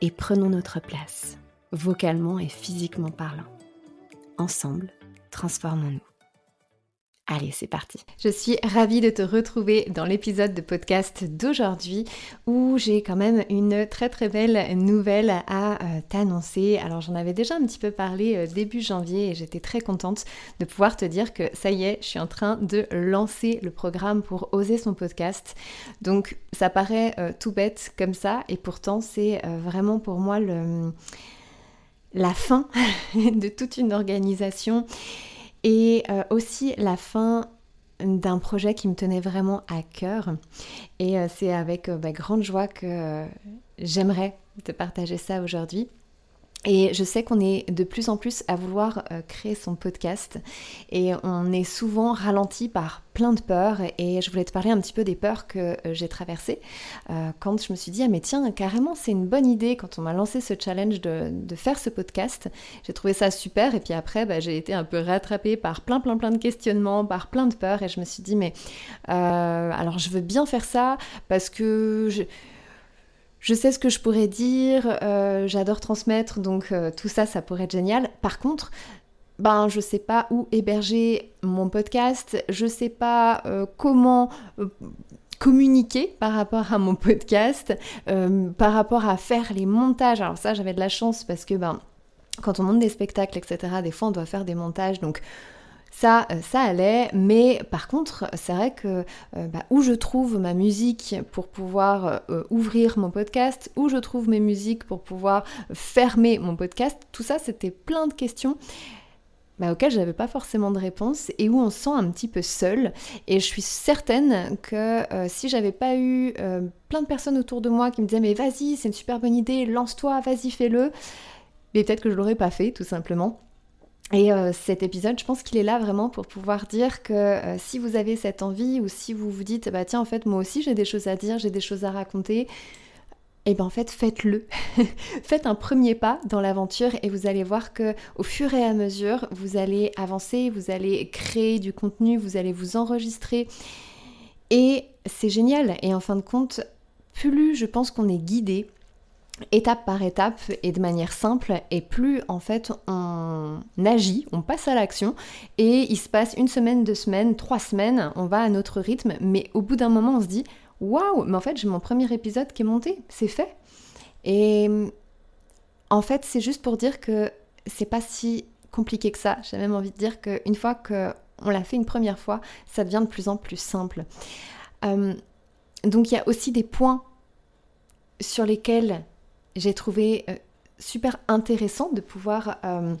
et prenons notre place, vocalement et physiquement parlant. Ensemble, transformons-nous. Allez, c'est parti. Je suis ravie de te retrouver dans l'épisode de podcast d'aujourd'hui où j'ai quand même une très très belle nouvelle à euh, t'annoncer. Alors j'en avais déjà un petit peu parlé euh, début janvier et j'étais très contente de pouvoir te dire que ça y est, je suis en train de lancer le programme pour oser son podcast. Donc ça paraît euh, tout bête comme ça et pourtant c'est vraiment pour moi la fin de toute une organisation et euh, aussi la fin d'un projet qui me tenait vraiment à cœur. Et euh, c'est avec euh, bah, grande joie que j'aimerais te partager ça aujourd'hui. Et je sais qu'on est de plus en plus à vouloir euh, créer son podcast. Et on est souvent ralenti par plein de peurs. Et je voulais te parler un petit peu des peurs que euh, j'ai traversées euh, quand je me suis dit ah mais tiens carrément c'est une bonne idée quand on m'a lancé ce challenge de, faire ce podcast. J'ai trouvé ça super. Et puis après bah, j'ai été un peu rattrapée par plein plein plein de questionnements par plein de peurs. Et je me suis dit mais alors je veux bien faire ça parce que je sais ce que je pourrais dire, euh, j'adore transmettre, donc euh, tout ça, ça pourrait être génial. Par contre, ben, je sais pas où héberger mon podcast, je sais pas euh, comment communiquer par rapport à mon podcast, par rapport à faire les montages. Alors ça, j'avais de la chance parce que ben, quand on monte des spectacles, etc., des fois, on doit faire des montages, donc ça, euh, ça allait, mais par contre, c'est vrai que euh, bah, où je trouve ma musique pour pouvoir euh, ouvrir mon podcast, où je trouve mes musiques pour pouvoir fermer mon podcast, tout ça, c'était plein de questions. Bah, auxquelles je n'avais pas forcément de réponse et où on se sent un petit peu seul. Et je suis certaine que si j'avais pas eu plein de personnes autour de moi qui me disaient mais vas-y, c'est une super bonne idée, lance-toi, vas-y, fais-le, mais peut-être que je l'aurais pas fait tout simplement. Et euh, cet épisode, je pense qu'il est là vraiment pour pouvoir dire que euh, si vous avez cette envie ou si vous vous dites, bah tiens, en fait, moi aussi j'ai des choses à dire, j'ai des choses à raconter, et eh bien en fait, faites-le. Faites un premier pas dans l'aventure et vous allez voir que au fur et à mesure, vous allez avancer, vous allez créer du contenu, vous allez vous enregistrer. Et c'est génial. Et en fin de compte, plus je pense qu'on est guidé, étape par étape et de manière simple. Et plus en fait on agit, on passe à l'action et il se passe une semaine, deux semaines, trois semaines, on va à notre rythme. Mais au bout d'un moment on se dit waouh mais en fait j'ai mon premier épisode qui est monté, c'est fait. Et en fait c'est juste pour dire que c'est pas si compliqué que ça, j'ai même envie de dire qu'une fois qu'on l'a fait une première fois ça devient de plus en plus simple. Euh, donc il y a aussi des points sur lesquels j'ai trouvé euh, super intéressant de pouvoir euh,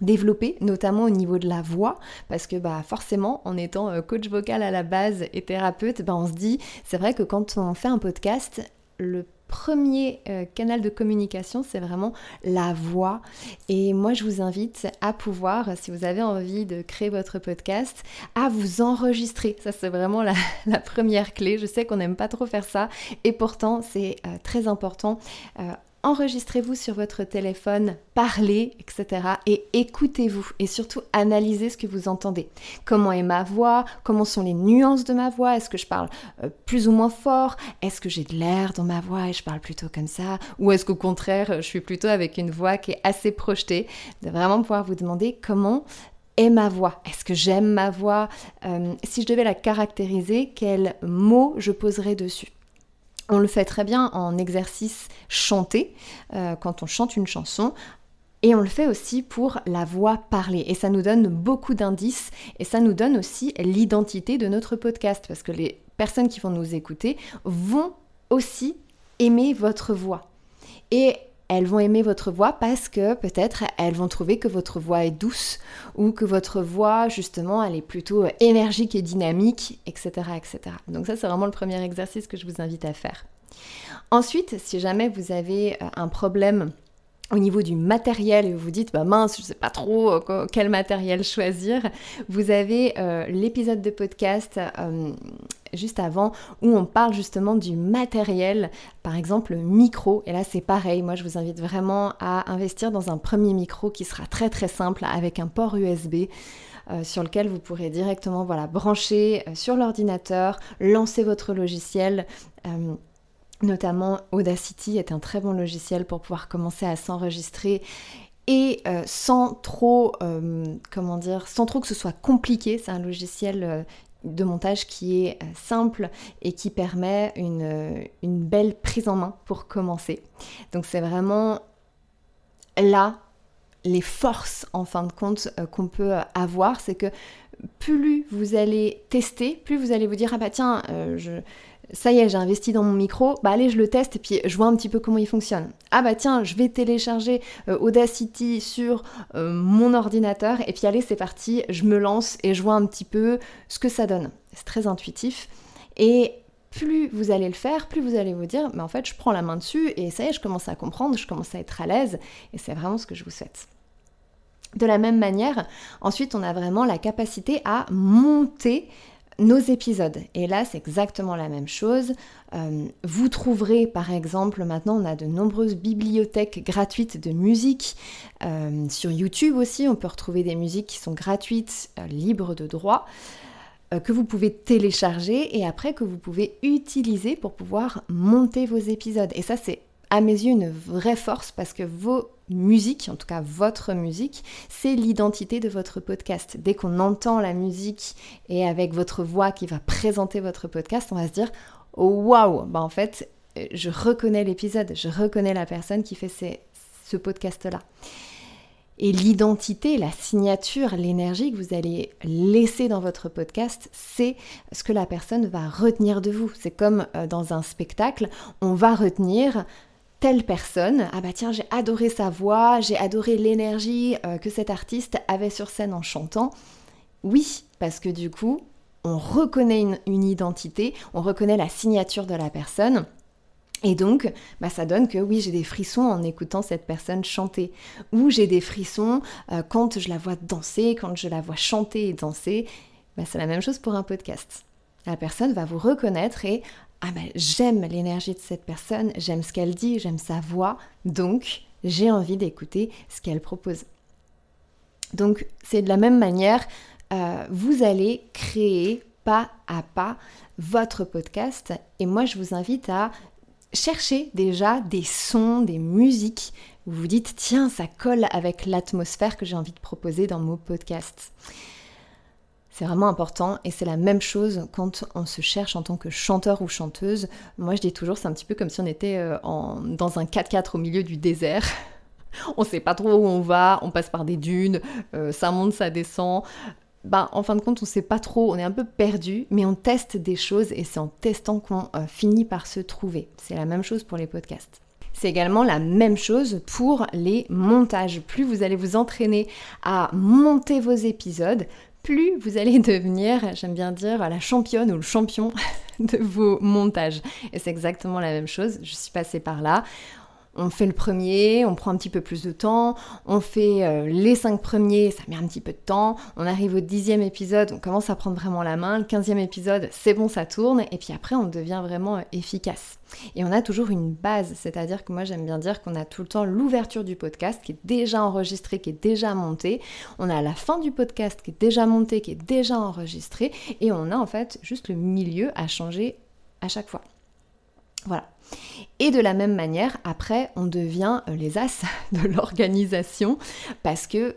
développer, notamment au niveau de la voix, parce que bah forcément, en étant euh, coach vocal à la base et thérapeute, bah, on se dit, c'est vrai que quand on fait un podcast, le premier euh, canal de communication, c'est vraiment la voix. Et moi, je vous invite à pouvoir, si vous avez envie de créer votre podcast, à vous enregistrer. Ça, c'est vraiment la, première clé. Je sais qu'on n'aime pas trop faire ça. Et pourtant, c'est euh, très important. Euh, enregistrez-vous sur votre téléphone, parlez, etc. Et écoutez-vous et surtout analysez ce que vous entendez. Comment est ma voix? Comment sont les nuances de ma voix? Est-ce que je parle euh, plus ou moins fort? Est-ce que j'ai de l'air dans ma voix et je parle plutôt comme ça? Ou est-ce qu'au contraire, je suis plutôt avec une voix qui est assez projetée? De vraiment pouvoir vous demander comment est ma voix? Est-ce que j'aime ma voix? Euh, Si je devais la caractériser, quels mots je poserais dessus? On le fait très bien en exercice chanté, euh, quand on chante une chanson. Et on le fait aussi pour la voix parlée. Et ça nous donne beaucoup d'indices et ça nous donne aussi l'identité de notre podcast parce que les personnes qui vont nous écouter vont aussi aimer votre voix. Et elles vont aimer votre voix parce que peut-être elles vont trouver que votre voix est douce ou que votre voix justement elle est plutôt énergique et dynamique, etc. etc. Donc ça c'est vraiment le premier exercice que je vous invite à faire. Ensuite, si jamais vous avez euh, un problème au niveau du matériel et vous vous dites bah mince je sais pas trop euh, quel matériel choisir vous avez euh, l'épisode de podcast juste avant où on parle justement du matériel par exemple le micro. Et là c'est pareil. Moi je vous invite vraiment à investir dans un premier micro qui sera très très simple avec un port USB sur lequel vous pourrez directement voilà brancher sur l'ordinateur lancer votre logiciel. Notamment Audacity est un très bon logiciel pour pouvoir commencer à s'enregistrer. Et euh, sans trop, euh, comment dire, sans trop que ce soit compliqué. C'est un logiciel euh, de montage qui est simple et qui permet une, une, belle prise en main pour commencer. Donc c'est vraiment là les forces en fin de compte qu'on peut avoir, c'est que plus vous allez tester, plus vous allez vous dire ah bah tiens je ça y est, j'ai investi dans mon micro, bah allez, je le teste et puis je vois un petit peu comment il fonctionne. Ah bah tiens, je vais télécharger euh, Audacity sur euh, mon ordinateur et puis allez, c'est parti, je me lance et je vois un petit peu ce que ça donne. C'est très intuitif. Et plus vous allez le faire, plus vous allez vous dire, mais en fait, je prends la main dessus et ça y est, je commence à comprendre, je commence à être à l'aise et c'est vraiment ce que je vous souhaite. De la même manière, ensuite, on a vraiment la capacité à monter nos épisodes. Et là, c'est exactement la même chose. Euh, vous trouverez, par exemple, maintenant, on a de nombreuses bibliothèques gratuites de musique. Euh, sur YouTube aussi, on peut retrouver des musiques qui sont gratuites, euh, libres de droit, que vous pouvez télécharger et après que vous pouvez utiliser pour pouvoir monter vos épisodes. Et ça, c'est à mes yeux une vraie force parce que vos musiques, en tout cas votre musique, c'est l'identité de votre podcast. Dès qu'on entend la musique et avec votre voix qui va présenter votre podcast, on va se dire waouh, bah en fait, je reconnais l'épisode, je reconnais la personne qui fait ce podcast-là. Et l'identité, la signature, l'énergie que vous allez laisser dans votre podcast, c'est ce que la personne va retenir de vous. C'est comme euh, dans un spectacle, on va retenir telle personne, ah bah tiens, j'ai adoré sa voix, j'ai adoré l'énergie euh, que cet artiste avait sur scène en chantant. Oui, parce que du coup, on reconnaît une, identité, on reconnaît la signature de la personne. Et donc, bah, ça donne que oui, j'ai des frissons en écoutant cette personne chanter. Ou j'ai des frissons euh, quand je la vois danser, quand je la vois chanter et danser. Bah, c'est la même chose pour un podcast. La personne va vous reconnaître et ah ben j'aime l'énergie de cette personne, j'aime ce qu'elle dit, j'aime sa voix, donc j'ai envie d'écouter ce qu'elle propose. Donc c'est de la même manière, euh, vous allez créer pas à pas votre podcast et moi je vous invite à chercher déjà des sons, des musiques où vous dites tiens ça colle avec l'atmosphère que j'ai envie de proposer dans mon podcast. C'est vraiment important et c'est la même chose quand on se cherche en tant que chanteur ou chanteuse. Moi je dis toujours c'est un petit peu comme si on était euh, dans un 4x4 au milieu du désert. on sait pas trop où on va, on passe par des dunes, euh, ça monte, ça descend. Ben, en fin de compte, on sait pas trop, on est un peu perdu, mais on teste des choses et c'est en testant qu'on euh, finit par se trouver. C'est la même chose pour les podcasts. C'est également la même chose pour les montages. Plus vous allez vous entraîner à monter vos épisodes, plus vous allez devenir, j'aime bien dire, la championne ou le champion de vos montages. Et c'est exactement la même chose, je suis passée par là on fait le premier, on prend un petit peu plus de temps, on fait euh, les cinq premiers, ça met un petit peu de temps, on arrive au dixième épisode, on commence à prendre vraiment la main, le quinzième épisode, c'est bon, ça tourne, et puis après on devient vraiment euh, efficace. Et on a toujours une base, c'est-à-dire que moi j'aime bien dire qu'on a tout le temps l'ouverture du podcast qui est déjà enregistré, qui est déjà monté, on a la fin du podcast qui est déjà monté, qui est déjà enregistré, et on a en fait juste le milieu à changer à chaque fois. Voilà. Et de la même manière, après, on devient euh, les as de l'organisation parce que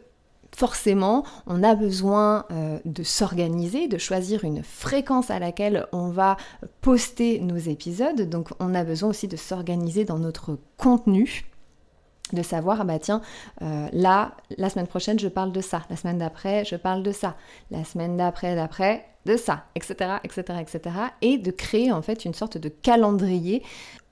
forcément, on a besoin euh, de s'organiser, de choisir une fréquence à laquelle on va poster nos épisodes. Donc, on a besoin aussi de s'organiser dans notre contenu. De savoir, ah bah tiens, euh, là, la semaine prochaine, je parle de ça, la semaine d'après, je parle de ça, la semaine d'après, d'après, de ça, etc., etc., etc., et de créer en fait une sorte de calendrier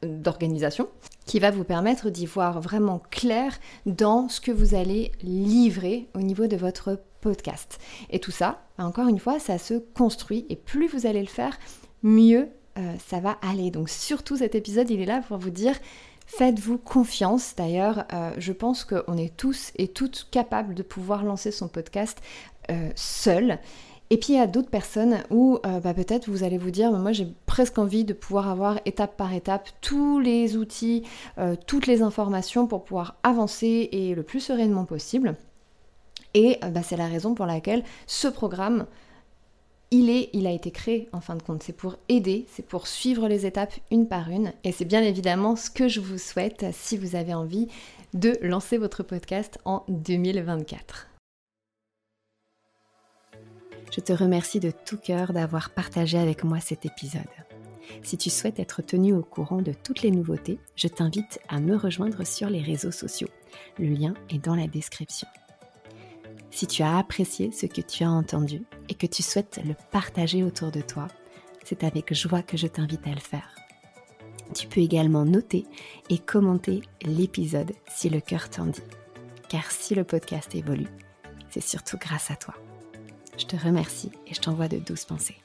d'organisation qui va vous permettre d'y voir vraiment clair dans ce que vous allez livrer au niveau de votre podcast. Et tout ça, encore une fois, ça se construit et plus vous allez le faire, mieux euh, ça va aller. Donc surtout cet épisode, il est là pour vous dire Faites-vous confiance. D'ailleurs, euh, je pense qu'on est tous et toutes capables de pouvoir lancer son podcast euh, seul. Et puis il y a d'autres personnes où euh, bah, peut-être vous allez vous dire, moi j'ai presque envie de pouvoir avoir étape par étape tous les outils, toutes les informations pour pouvoir avancer et le plus sereinement possible. Et bah, c'est la raison pour laquelle ce programme il est, il a été créé en fin de compte. C'est pour aider, c'est pour suivre les étapes une par une. Et c'est bien évidemment ce que je vous souhaite si vous avez envie de lancer votre podcast en 2024. Je te remercie de tout cœur d'avoir partagé avec moi cet épisode. Si tu souhaites être tenu au courant de toutes les nouveautés, je t'invite à me rejoindre sur les réseaux sociaux. Le lien est dans la description. Si tu as apprécié ce que tu as entendu et que tu souhaites le partager autour de toi, c'est avec joie que je t'invite à le faire. Tu peux également noter et commenter l'épisode si le cœur t'en dit. Car si le podcast évolue, c'est surtout grâce à toi. Je te remercie et je t'envoie de douces pensées.